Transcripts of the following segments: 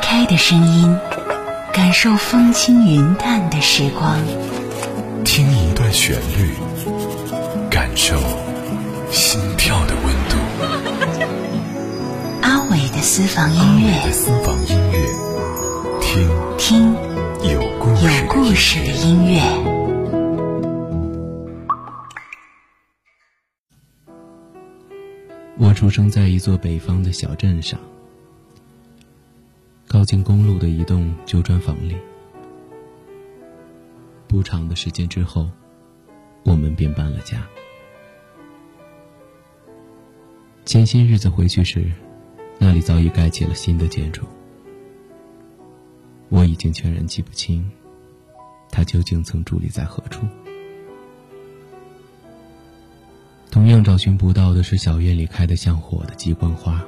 开的声音，感受风轻云淡的时光。听一段旋律，感受心跳的温度。阿伟的私房音乐，私房音乐，听听有故事的音乐。我出生在一座北方的小镇上，靠近公路的一栋旧砖房里。不长的时间之后，我们便搬了家。前些日子回去时，那里早已盖起了新的建筑。我已经全然记不清，它究竟曾伫立在何处。同样找寻不到的是小院里开得像火的鸡冠花，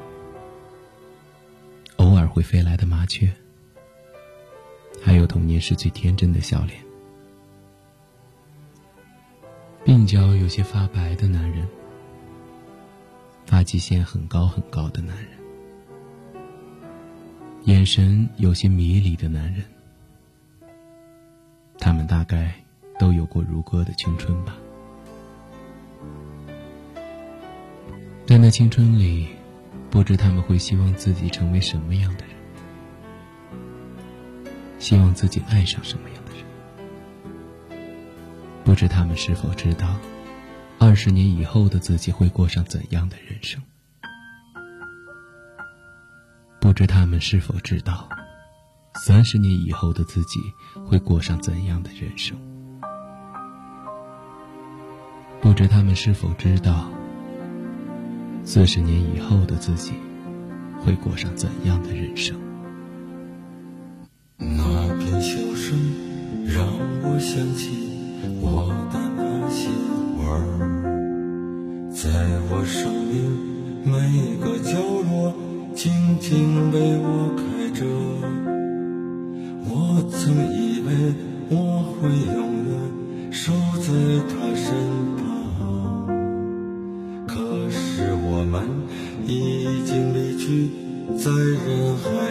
会飞来的麻雀，还有童年时最天真的笑脸。鬓角有些发白的男人，发际线很高很高的男人，眼神有些迷离的男人，他们大概都有过如歌的青春吧。在那青春里，不知他们会希望自己成为什么样的人，希望自己爱上什么样的人。不知他们是否知道，二十年以后的自己会过上怎样的人生？不知他们是否知道，三十年以后的自己会过上怎样的人生？不知他们是否知道，四十年以后的自己会过上怎样的人生？那片笑声让我想起。我的那些花儿，在我生命每个角落，静静为我开着。我曾以为我会永远守在他身旁，们已经离去，在人海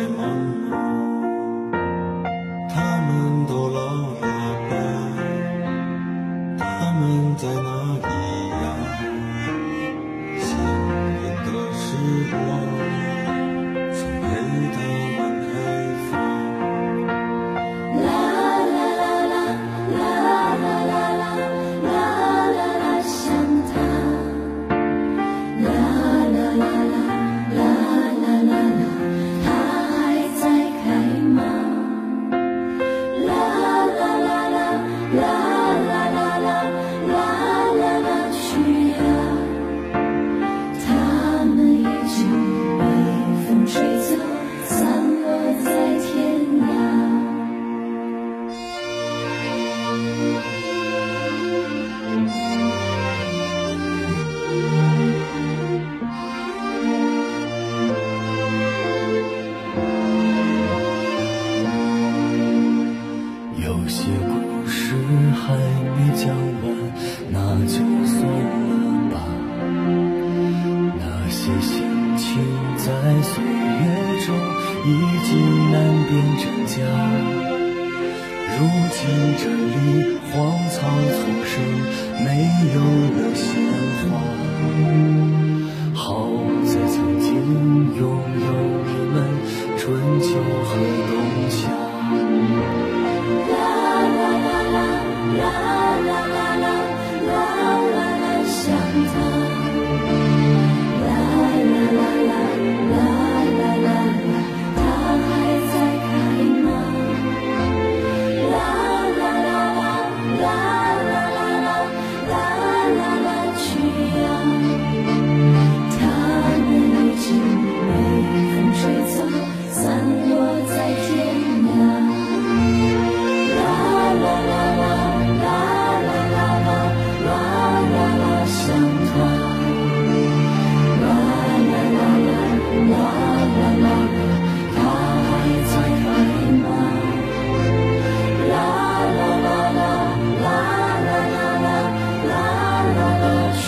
心情在岁月中已经难辨真假。如今这里荒草丛生，没有。样。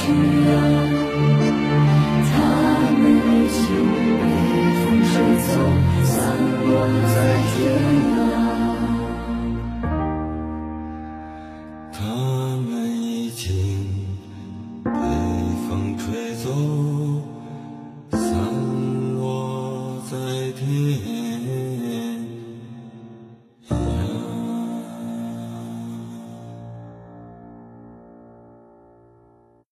去了，他们已经被风吹走，散落在天涯。他们已经被风吹走，散落在天涯。